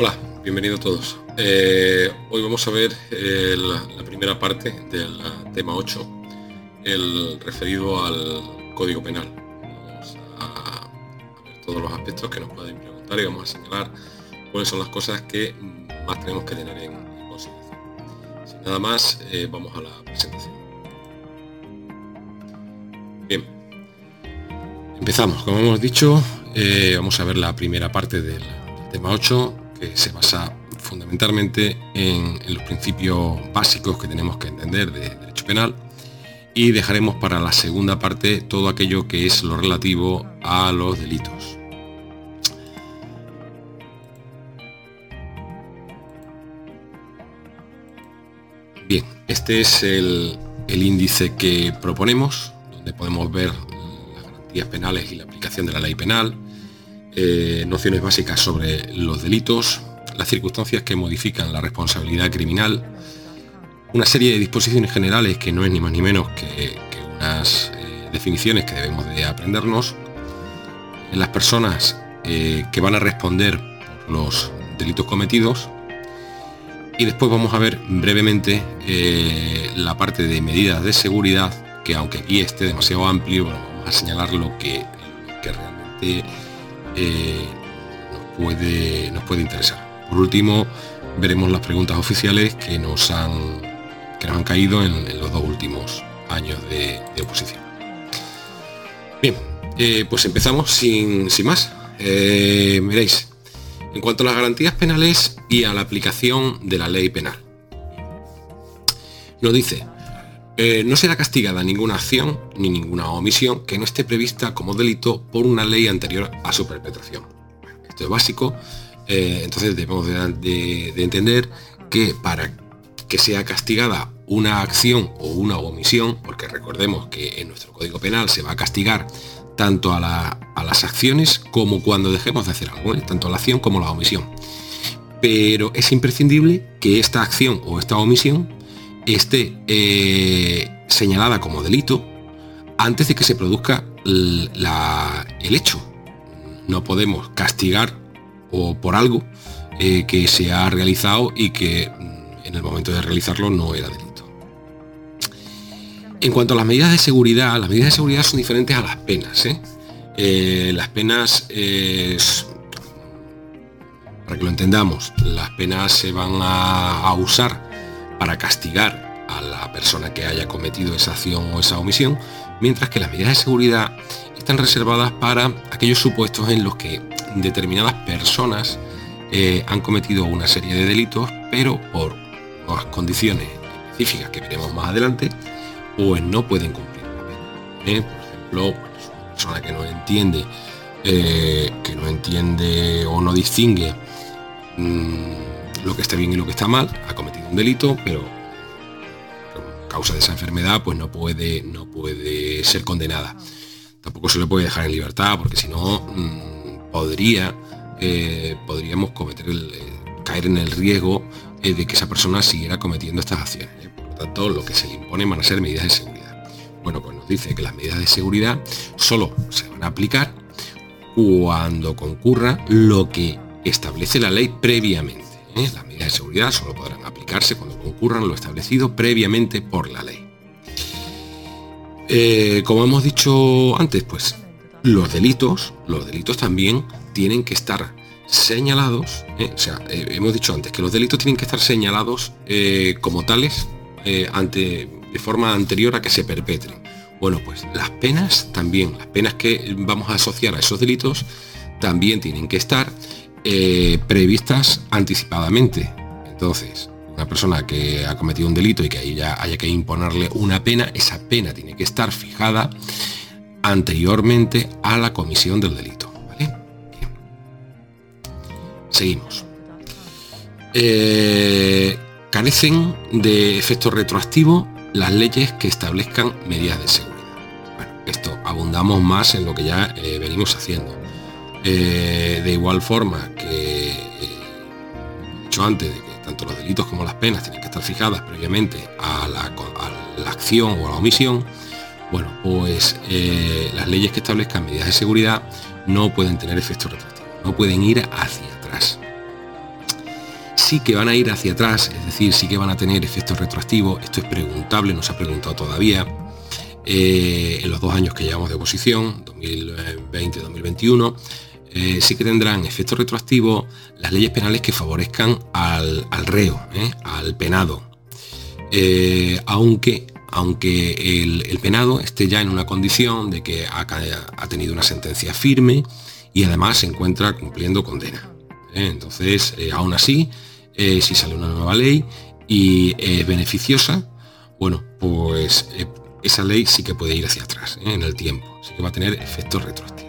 Hola, bienvenidos todos. Eh, hoy vamos a ver eh, la, primera parte del tema 8, el referido al Código Penal. Vamos a, ver todos los aspectos que nos pueden preguntar y vamos a señalar cuáles son las cosas que más tenemos que tener en, consideración. Sin nada más, eh, vamos a la presentación. Bien, empezamos. Como hemos dicho, vamos a ver la primera parte del tema 8 que se basa fundamentalmente en, los principios básicos que tenemos que entender de derecho penal y dejaremos para la segunda parte todo aquello que es lo relativo a los delitos. Bien, este es el, índice que proponemos, donde podemos ver las garantías penales y la aplicación de la ley penal, eh, nociones básicas sobre los delitos, las circunstancias que modifican la responsabilidad criminal, una serie de disposiciones generales que no es ni más ni menos que, unas eh, definiciones que debemos de aprendernos, las personas eh, que van a responder por los delitos cometidos. Y después vamos a ver brevemente la parte de medidas de seguridad que aunque aquí esté demasiado amplio, vamos a señalar lo que realmente eh, nos, puede, nos puede interesar. Por último, veremos las preguntas oficiales que nos han, que nos han caído en, los dos últimos años de, oposición. Bien, eh, pues empezamos sin, más. Eh, miréis, en cuanto a las garantías penales y a la aplicación de la ley penal. Nos dice, eh, no será castigada ninguna acción ni ninguna omisión que no esté prevista como delito por una ley anterior a su perpetración. Esto es básico, eh, entonces debemos de, entender que para que sea castigada una acción o una omisión, porque recordemos que en nuestro Código Penal se va a castigar tanto a, las acciones como cuando dejemos de hacer algo, ¿eh? tanto la acción como la omisión. Pero es imprescindible que esta acción o esta omisión esté eh, señalada como delito antes de que se produzca el hecho. No podemos castigar o por algo eh, que se ha realizado y que mm, en el momento de realizarlo no era delito. En cuanto a las medidas de seguridad, las medidas de seguridad son diferentes a las penas. ¿eh? las penas, para que lo entendamos, las penas se van a usar para castigar a la persona que haya cometido esa acción o esa omisión, mientras que las medidas de seguridad están reservadas para aquellos supuestos en los que determinadas personas eh, han cometido una serie de delitos, pero por unas condiciones específicas que veremos más adelante, pues no pueden cumplir. ¿eh? Por ejemplo, una persona que no entiende, eh, que no entiende o no distingue mm, lo que está bien y lo que está mal, ha cometido un delito, pero causa de esa enfermedad pues no puede, no puede ser condenada. Tampoco se le puede dejar en libertad porque si no mm, podría, eh, podríamos cometer eh, caer en el riesgo eh, de que esa persona siguiera cometiendo estas acciones. Por lo tanto, lo que se le impone van a ser medidas de seguridad. Bueno, pues nos dice que las medidas de seguridad solo se van a aplicar cuando concurra lo que establece la ley previamente. ¿Eh? Las medidas de seguridad solo podrán aplicarse cuando concurran lo establecido previamente por la ley. Eh, como hemos dicho antes, pues los delitos, los delitos también tienen que estar señalados, ¿eh? o sea, hemos dicho antes que los delitos tienen que estar señalados como tales ante, de forma anterior a que se perpetren. Bueno, pues las penas también, las penas que vamos a asociar a esos delitos también tienen que estar eh, previstas anticipadamente. Entonces, una persona que ha cometido un delito y que ahí ya haya que imponerle una pena, esa pena tiene que estar fijada anteriormente a la comisión del delito. Seguimos. Eh, carecen de efecto retroactivo las leyes que establezcan medidas de seguridad. Bueno, esto abundamos más en lo que ya eh, venimos haciendo. Eh, de igual forma que he dicho antes de que tanto los delitos como las penas tienen que estar fijadas previamente a la, acción o a la omisión, bueno, pues eh, las leyes que establezcan medidas de seguridad no pueden tener efectos retroactivos, no pueden ir hacia atrás. sí que van a ir hacia atrás, es decir, sí que van a tener efectos retroactivos, esto es preguntable, no se ha preguntado todavía, eh, en los dos años que llevamos de oposición, 2020-2021, eh, sí que tendrán efectos retroactivos las leyes penales que favorezcan al, reo, ¿eh? al penado. aunque aunque el, penado esté ya en una condición de que ha, tenido una sentencia firme y además se encuentra cumpliendo condena. Entonces, aún así, si sale una nueva ley y es beneficiosa, bueno, pues esa ley sí que puede ir hacia atrás ¿eh? en el tiempo, sí que va a tener efectos retroactivos.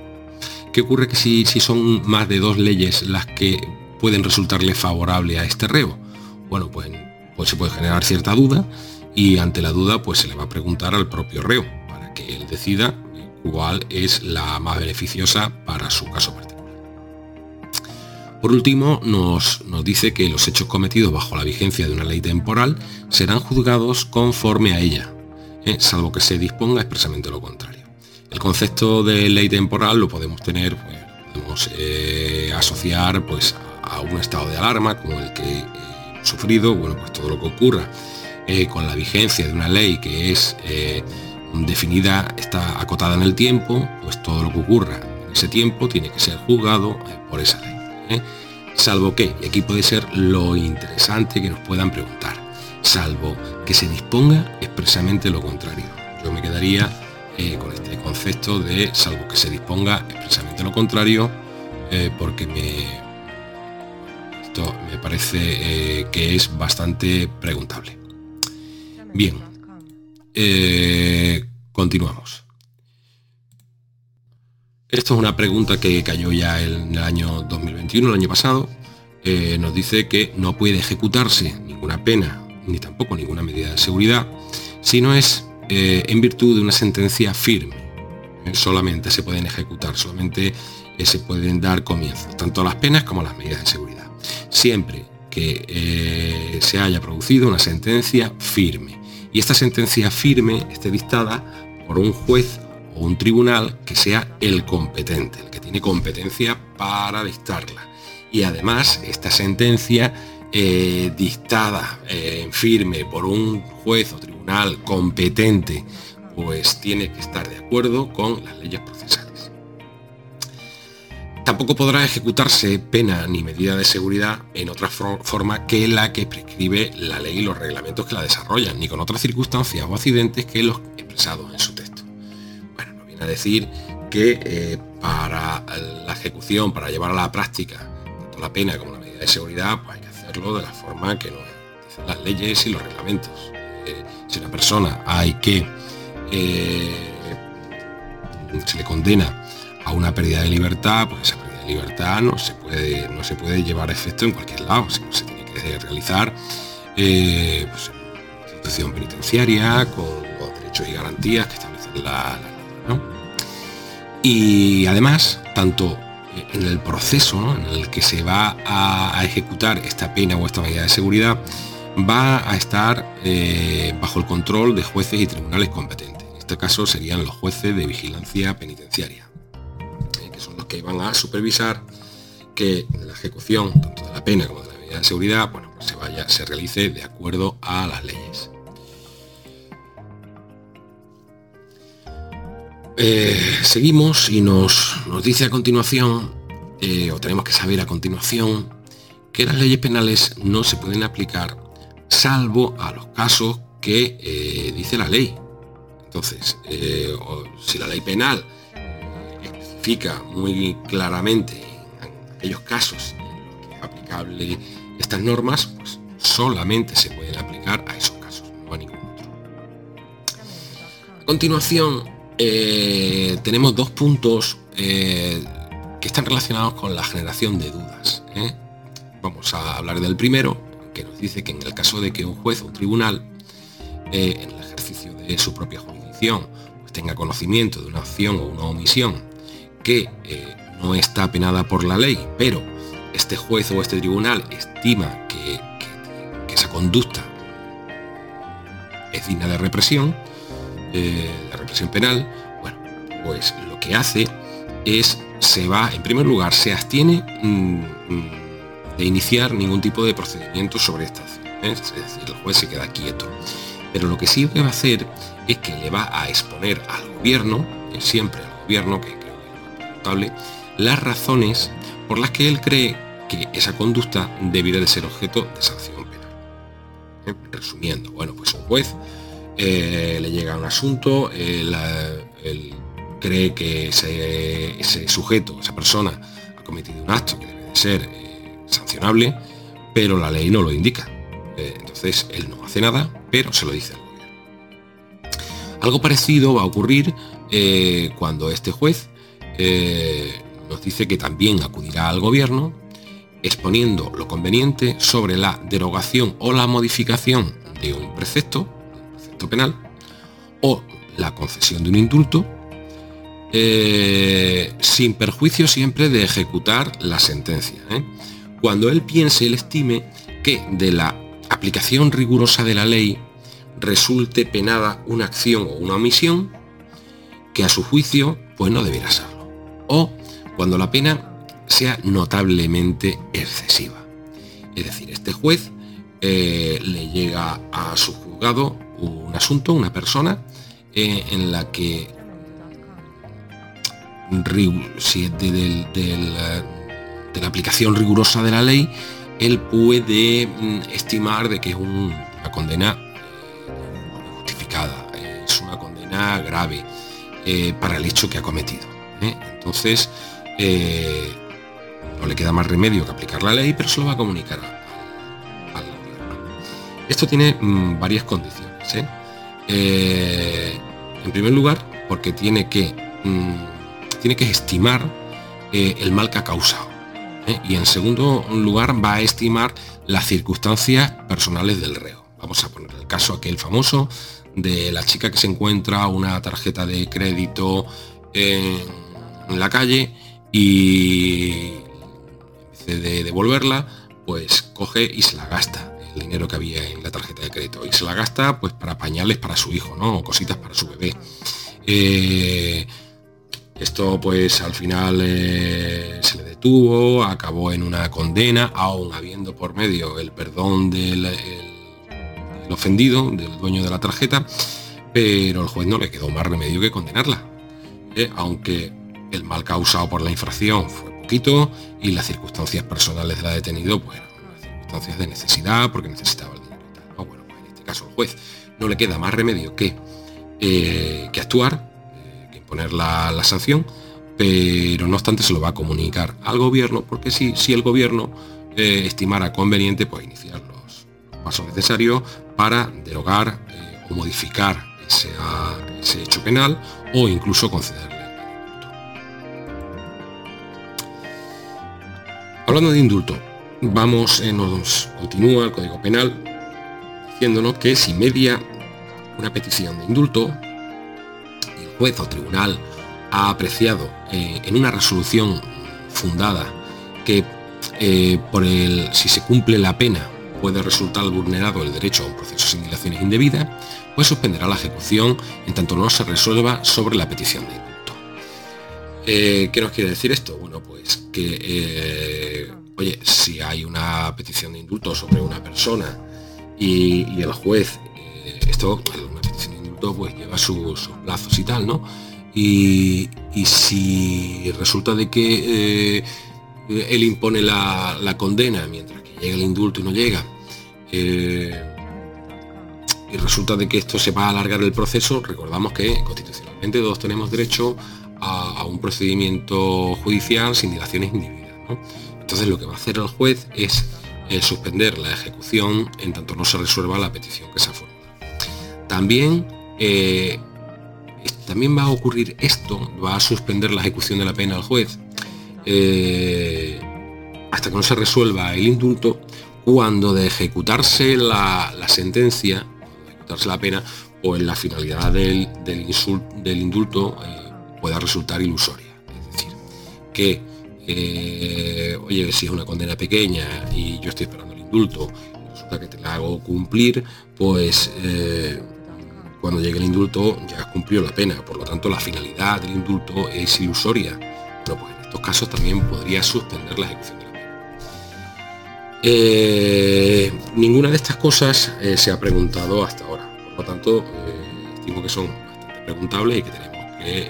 ¿Qué ocurre que si, si son más de dos leyes las que pueden resultarle favorable a este reo? Bueno, pues, pues se puede generar cierta duda y ante la duda pues se le va a preguntar al propio reo para que él decida cuál es la más beneficiosa para su caso particular. Por último, nos, nos, dice que los hechos cometidos bajo la vigencia de una ley temporal serán juzgados conforme a ella, ¿eh? salvo que se disponga expresamente lo contrario. El concepto de ley temporal lo podemos tener, pues, podemos eh, asociar pues, a un estado de alarma como el que hemos sufrido, bueno, pues todo lo que ocurra eh, con la vigencia de una ley que es definida, está acotada en el tiempo, pues todo lo que ocurra en ese tiempo tiene que ser juzgado por esa ley. Salvo que, y aquí puede ser lo interesante que nos puedan preguntar, salvo que se disponga expresamente lo contrario. Yo me quedaría eh, con este concepto de salvo que se disponga expresamente lo contrario, eh, porque me, esto me parece eh, que es bastante preguntable. Bien, continuamos. Esto es una pregunta que cayó ya en el año 2021, el año pasado. nos dice que no puede ejecutarse ninguna pena ni tampoco ninguna medida de seguridad, sino es eh, en virtud de una sentencia firme. Eh, solamente se pueden ejecutar, solamente eh, se pueden dar comienzos, tanto las penas como las medidas de seguridad. Siempre que se haya producido una sentencia firme. Y esta sentencia firme esté dictada por un juez o un tribunal que sea el competente, el que tiene competencia para dictarla. Y además esta sentencia dictada en firme por un juez o tribunal competente, pues tiene que estar de acuerdo con las leyes procesales. Tampoco podrá ejecutarse pena ni medida de seguridad en otra forma que la que prescribe la ley y los reglamentos que la desarrollan, ni con otras circunstancias o accidentes que los expresados en su texto. Bueno, nos viene a decir que eh, para la ejecución, para llevar a la práctica tanto la pena como la medida de seguridad, pues hay que de la forma que nos dicen las leyes y los reglamentos. Eh, si una persona hay que eh, se le condena a una pérdida de libertad, pues esa pérdida de libertad no se puede, no se puede llevar a efecto en cualquier lado, se tiene que realizar eh, pues, institución penitenciaria con los derechos y garantías que establecen la, ley. Y además, tanto en el proceso en el que se va a, ejecutar esta pena o esta medida de seguridad, va a estar eh, bajo el control de jueces y tribunales competentes. En este caso serían los jueces de vigilancia penitenciaria, eh, que son los que van a supervisar que la ejecución tanto de la pena como de la medida de seguridad bueno, pues se, vaya, se realice de acuerdo a las leyes. Eh, seguimos y nos, nos, dice a continuación, o tenemos que saber a continuación, que las leyes penales no se pueden aplicar salvo a los casos que eh, dice la ley. Entonces, si la ley penal especifica muy claramente en aquellos casos en los que es aplicable estas normas, pues solamente se pueden aplicar a esos casos, no a ningún otro. A continuación, eh, tenemos dos puntos eh, que están relacionados con la generación de dudas. ¿eh? Vamos a hablar del primero, que nos dice que en el caso de que un juez o un tribunal, en el ejercicio de su propia jurisdicción, pues tenga conocimiento de una acción o una omisión que no está penada por la ley, pero este juez o este tribunal estima que esa conducta es digna de represión, la represión penal, bueno, pues lo que hace es, se va, en primer lugar, se abstiene mm, mm, de iniciar ningún tipo de procedimiento sobre esta acción. ¿eh? Es decir, el juez se queda quieto. Pero lo que sí va a hacer es que le va a exponer al gobierno, siempre al gobierno, que creo que es notable, las razones por las que él cree que esa conducta debiera de ser objeto de sanción penal. ¿Eh? Resumiendo, bueno, pues un juez eh, le llega un asunto, él, cree que ese, sujeto, esa persona, ha cometido un acto que debe de ser sancionable, pero la ley no lo indica. entonces él no hace nada, pero se lo dice al gobierno. Algo parecido va a ocurrir cuando este juez nos dice que también acudirá al gobierno exponiendo lo conveniente sobre la derogación o la modificación de un precepto, un precepto penal, o la concesión de un indulto, eh, sin perjuicio siempre de ejecutar la sentencia. ¿Eh? Cuando él piense, él estime que de la aplicación rigurosa de la ley resulte penada una acción o una omisión que a su juicio pues no debiera serlo. O cuando la pena sea notablemente excesiva. Es decir, este juez eh, le llega a su juzgado un asunto, una persona, eh, en la que si la aplicación rigurosa de la ley, él puede mm, estimar de que es una condena eh, justificada, es una condena grave para el hecho que ha cometido. Entonces, no le queda más remedio que aplicar la ley, pero se lo va a comunicar al. Esto tiene mm, varias condiciones. ¿eh? Eh, en primer lugar, porque tiene que, mm, tiene que estimar eh, el mal que ha causado. Y en segundo lugar, va a estimar las circunstancias personales del reo. Vamos a poner el caso aquel famoso de la chica que se encuentra una tarjeta de crédito en la calle y de devolverla, pues coge y se la gasta el dinero que había en la tarjeta de crédito y se la gasta pues para pañales para su hijo, ¿no? O cositas para su bebé. Eh, esto pues al final eh, se le detuvo, acabó en una condena, aún habiendo por medio el perdón del ofendido, del dueño de la tarjeta, pero el juez no le quedó más remedio que condenarla. Eh, aunque el mal causado por la infracción fue y las circunstancias personales de la detenido, pues circunstancias de necesidad porque necesitaba el dinero. Bueno, pues en este caso el juez no le queda más remedio que, eh, que actuar, eh, imponer la, sanción, pero no obstante se lo va a comunicar al gobierno porque si, si el gobierno eh, estimara conveniente, pues iniciar los pasos necesarios para derogar o modificar ese, ese hecho penal o incluso conceder Hablando de indulto, vamos, eh, nos continúa el Código Penal diciéndonos que si media una petición de indulto, juez o tribunal ha apreciado eh, en una resolución fundada que eh, por el, si se cumple la pena puede resultar vulnerado el derecho a un proceso sin dilaciones indebidas, pues suspenderá la ejecución en tanto no se resuelva sobre la petición de indulto. ¿Qué nos quiere decir esto? Bueno, pues que oye, si hay una petición de indulto sobre una persona y, el juez, eh, esto, pues lleva sus, plazos y tal, ¿no? Y, si resulta de que eh, él impone la, condena mientras que llega el indulto y no llega, eh, y resulta de que esto se va a alargar el proceso, recordamos que constitucionalmente todos tenemos derecho a, un procedimiento judicial sin dilaciones individuales. ¿no? Entonces lo que va a hacer el juez es eh, suspender la ejecución en tanto no se resuelva la petición que se ha formulado. También, eh, también va a ocurrir esto, va a suspender la ejecución de la pena al juez eh, hasta que no se resuelva el indulto cuando de ejecutarse la, sentencia, de ejecutarse la pena, o en la finalidad del, del indulto pueda resultar ilusoria. Es decir, que eh, oye, si es una condena pequeña y yo estoy esperando el indulto, resulta que te la hago cumplir, pues eh, cuando llegue el indulto ya cumplió la pena, por lo tanto la finalidad del indulto es ilusoria. Pero pues en estos casos también podría suspender la ejecución de la pena. Eh, ninguna de estas cosas eh, se ha preguntado hasta ahora. Por lo tanto, estimo que son bastante preguntables y que tenemos que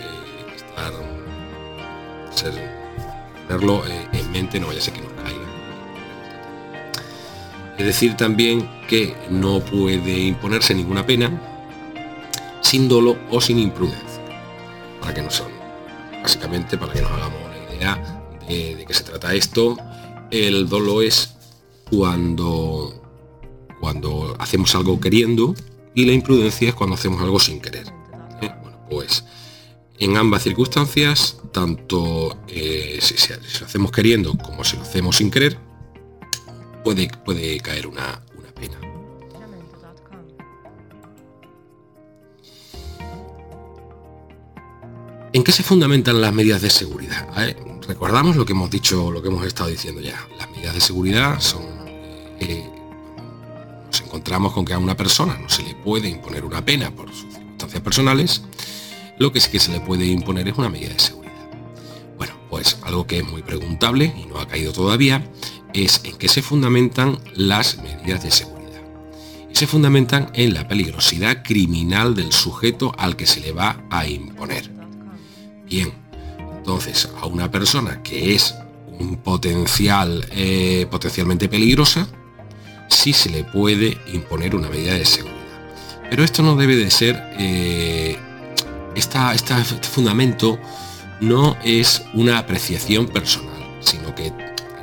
tenerlo en mente, no vaya a ser que nos caiga. Es decir también que no puede imponerse ninguna pena sin dolo o sin imprudencia. Para que no son. Básicamente, para que nos hagamos una idea de, qué se trata esto, el dolo es cuando, cuando hacemos algo queriendo y la imprudencia es cuando hacemos algo sin querer. ¿eh? Bueno, pues en ambas circunstancias, tanto eh, si, si, lo hacemos queriendo como si lo hacemos sin querer, puede, puede caer una, ¿En qué se fundamentan las medidas de seguridad? recordamos lo que hemos dicho, lo que hemos estado diciendo ya. Las medidas de seguridad son... Eh, nos encontramos con que a una persona no se le puede imponer una pena por sus circunstancias personales, lo que sí que se le puede imponer es una medida de seguridad. Bueno, pues algo que es muy preguntable y no ha caído todavía es en que se fundamentan las medidas de seguridad. Y se fundamentan en la peligrosidad criminal del sujeto al que se le va a imponer. Bien, entonces a una persona que es un potencial eh, potencialmente peligrosa, sí se le puede imponer una medida de seguridad. Pero esto no debe de ser, eh, este fundamento no es una apreciación personal, sino que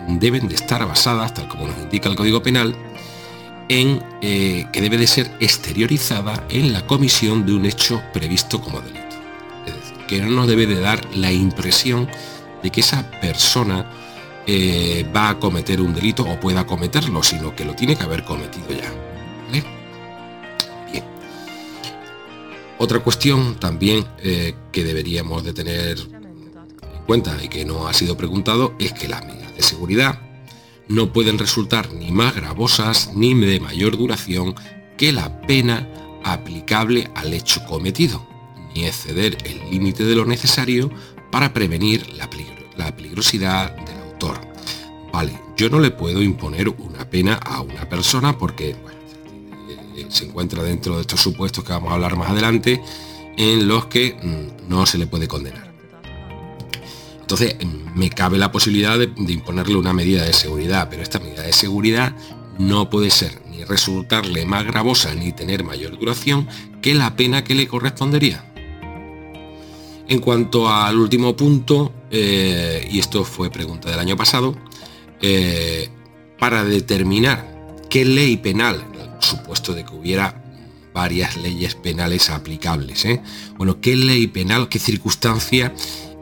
deben de estar basadas, tal como nos indica el Código Penal, en eh, que debe de ser exteriorizada en la comisión de un hecho previsto como delito. Que no nos debe de dar la impresión de que esa persona eh, va a cometer un delito o pueda cometerlo, sino que lo tiene que haber cometido ya. Bien. Otra cuestión también eh, que deberíamos de tener en cuenta y que no ha sido preguntado es que la de seguridad no pueden resultar ni más gravosas ni de mayor duración que la pena aplicable al hecho cometido, exceder el límite de lo necesario para prevenir la, peligrosidad del autor. Vale, yo no le puedo imponer una pena a una persona porque eh, se encuentra dentro de estos supuestos que vamos a hablar más adelante en los que mm, no se le puede condenar. Entonces me cabe la posibilidad de, imponerle una medida de seguridad, pero esta medida de seguridad no puede ser ni resultarle más gravosa ni tener mayor duración que la pena que le correspondería. En cuanto al último punto, eh, y esto fue pregunta del año pasado, eh, para determinar qué ley penal, supuesto de que hubiera varias leyes penales aplicables, ¿eh? bueno, qué ley penal, qué circunstancia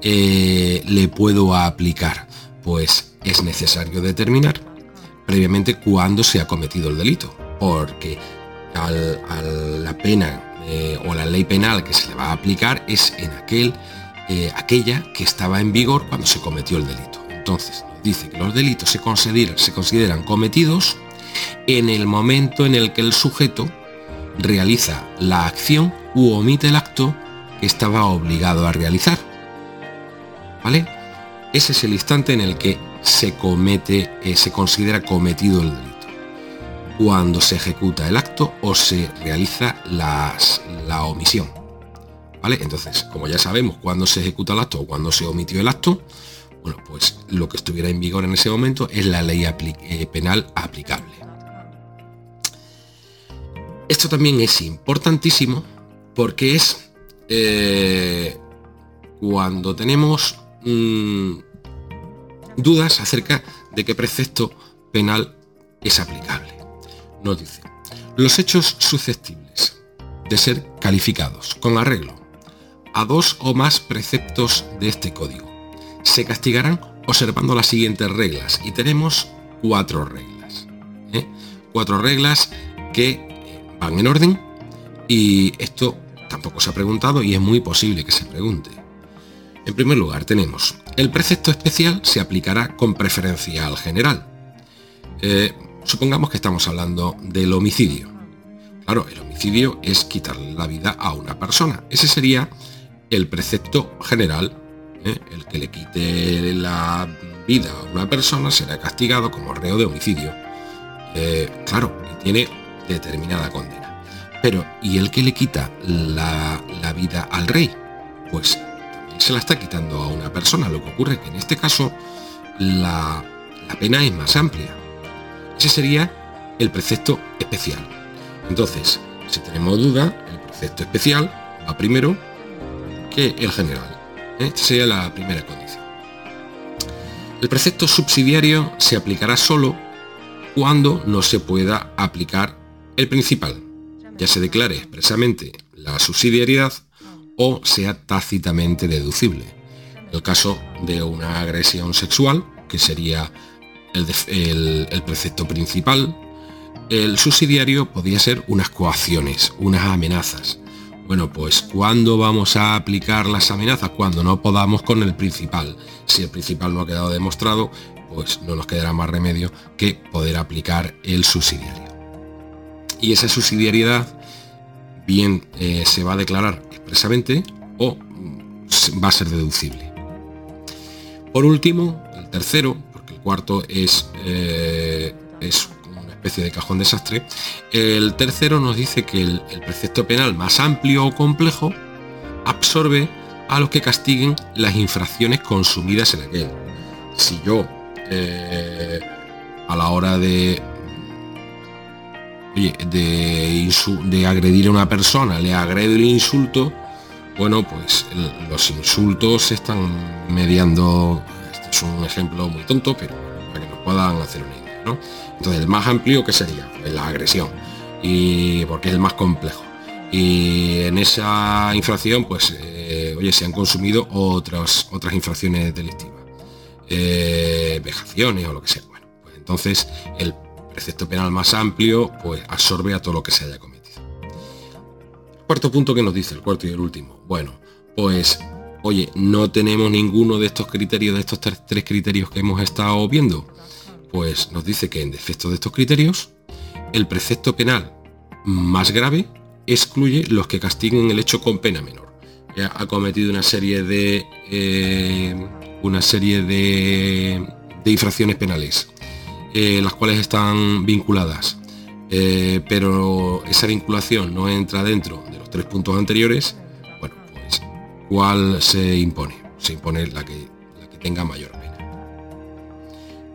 eh, le puedo aplicar? Pues es necesario determinar previamente cuándo se ha cometido el delito, porque a la pena eh, o la ley penal que se le va a aplicar es en aquel, eh, aquella que estaba en vigor cuando se cometió el delito. Entonces, dice que los delitos se consideran, cometidos en el momento en el que el sujeto realiza la acción u omite el acto que estaba obligado a realizar ¿vale? Ese es el instante en el que se comete, eh, se considera cometido el delito. Cuando se ejecuta el acto o se realiza la omisión. ¿Vale? Entonces, como ya sabemos cuándo se ejecuta el acto o cuándo se omitió el acto, bueno, pues lo que estuviera en vigor en ese momento es la ley eh, penal aplicable. Esto también es importantísimo porque es eh, cuando tenemos Mm, dudas acerca de qué precepto penal es aplicable. Nos dice, los hechos susceptibles de ser calificados con arreglo a dos o más preceptos de este código se castigarán observando las siguientes reglas y tenemos cuatro reglas. ¿eh? Cuatro reglas que van en orden y esto tampoco se ha preguntado y es muy posible que se pregunte. En primer lugar, tenemos el precepto especial se aplicará con preferencia al general. Eh, supongamos que estamos hablando del homicidio. Claro, el homicidio es quitarle la vida a una persona. Ese sería el precepto general. ¿eh? El que le quite la vida a una persona será castigado como reo de homicidio. Eh, claro, tiene determinada condena. Pero, ¿y el que le quita la, vida al rey? Pues también se la está quitando a una persona. Lo que ocurre que en este caso la pena es más amplia. Ese sería el precepto especial. Entonces, si tenemos duda, el precepto especial va primero que el general. ¿eh? Esta sería la primera condición. El precepto subsidiario se aplicará solo cuando no se pueda aplicar el principal, ya se declare expresamente la subsidiariedad o sea tácitamente deducible. El caso de una agresión sexual, que sería el, precepto principal, el subsidiario podía ser unas coacciones, unas amenazas. Bueno, pues ¿cuándo vamos a aplicar las amenazas? Cuando no podamos con el principal. Si el principal no ha quedado demostrado, pues no nos quedará más remedio que poder aplicar el subsidiario. Y esa subsidiariedad bien eh, se va a declarar expresamente o va a ser deducible. Por último, el tercero, cuarto es, eh, es una especie de cajón desastre, el tercero nos dice que el, precepto penal más amplio o complejo absorbe a los que castiguen las infracciones consumidas en aquel. Si yo eh, a la hora de de, de, agredir a una persona, le agredo el insulto, bueno, pues los insultos están mediando, es un ejemplo muy tonto, pero para que nos puedan hacer una idea, ¿no? Entonces, el más amplio, que sería? Pues la agresión, y porque es el más complejo. Y en esa infracción, pues, eh, oye, se han consumido otras, otras infracciones delictivas. Eh, vejaciones o lo que sea. Bueno, pues entonces el precepto penal más amplio pues absorbe a todo lo que se haya cometido. Cuarto punto que nos dice el cuarto y el último. Bueno, pues oye, no tenemos ninguno de estos criterios, de estos tres, criterios que hemos estado viendo. Pues nos dice que en defecto de estos criterios, el precepto penal más grave excluye los que castiguen el hecho con pena menor. Ya ha cometido una serie de eh, una serie de, infracciones penales, eh, las cuales están vinculadas, eh, pero esa vinculación no entra dentro de los tres puntos anteriores, ¿cuál se impone? Se impone la que, la que tenga mayor pena.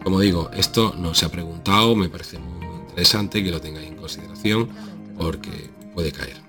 Como digo, esto no se ha preguntado, me parece muy interesante que lo tengáis en consideración porque puede caer.